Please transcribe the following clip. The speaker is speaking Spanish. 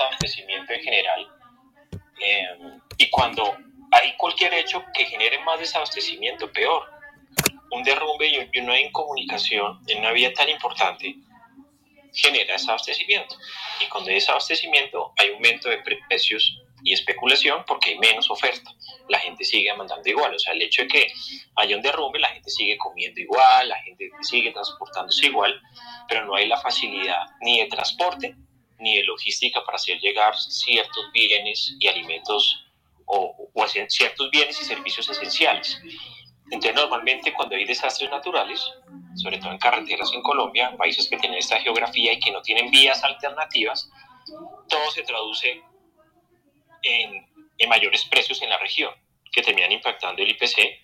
desabastecimiento en general. Eh, y cuando hay cualquier hecho que genere más desabastecimiento, peor. Un derrumbe y una incomunicación en una vía tan importante genera desabastecimiento. Y cuando hay desabastecimiento hay aumento de precios y especulación porque hay menos oferta. La gente sigue mandando igual. O sea, el hecho de que haya un derrumbe, la gente sigue comiendo igual, la gente sigue transportándose igual, pero no hay la facilidad ni de transporte ni de logística para hacer llegar ciertos bienes y alimentos o, o ciertos bienes y servicios esenciales. Entonces, normalmente cuando hay desastres naturales, sobre todo en carreteras en Colombia, países que tienen esta geografía y que no tienen vías alternativas, todo se traduce en, en mayores precios en la región, que terminan impactando el IPC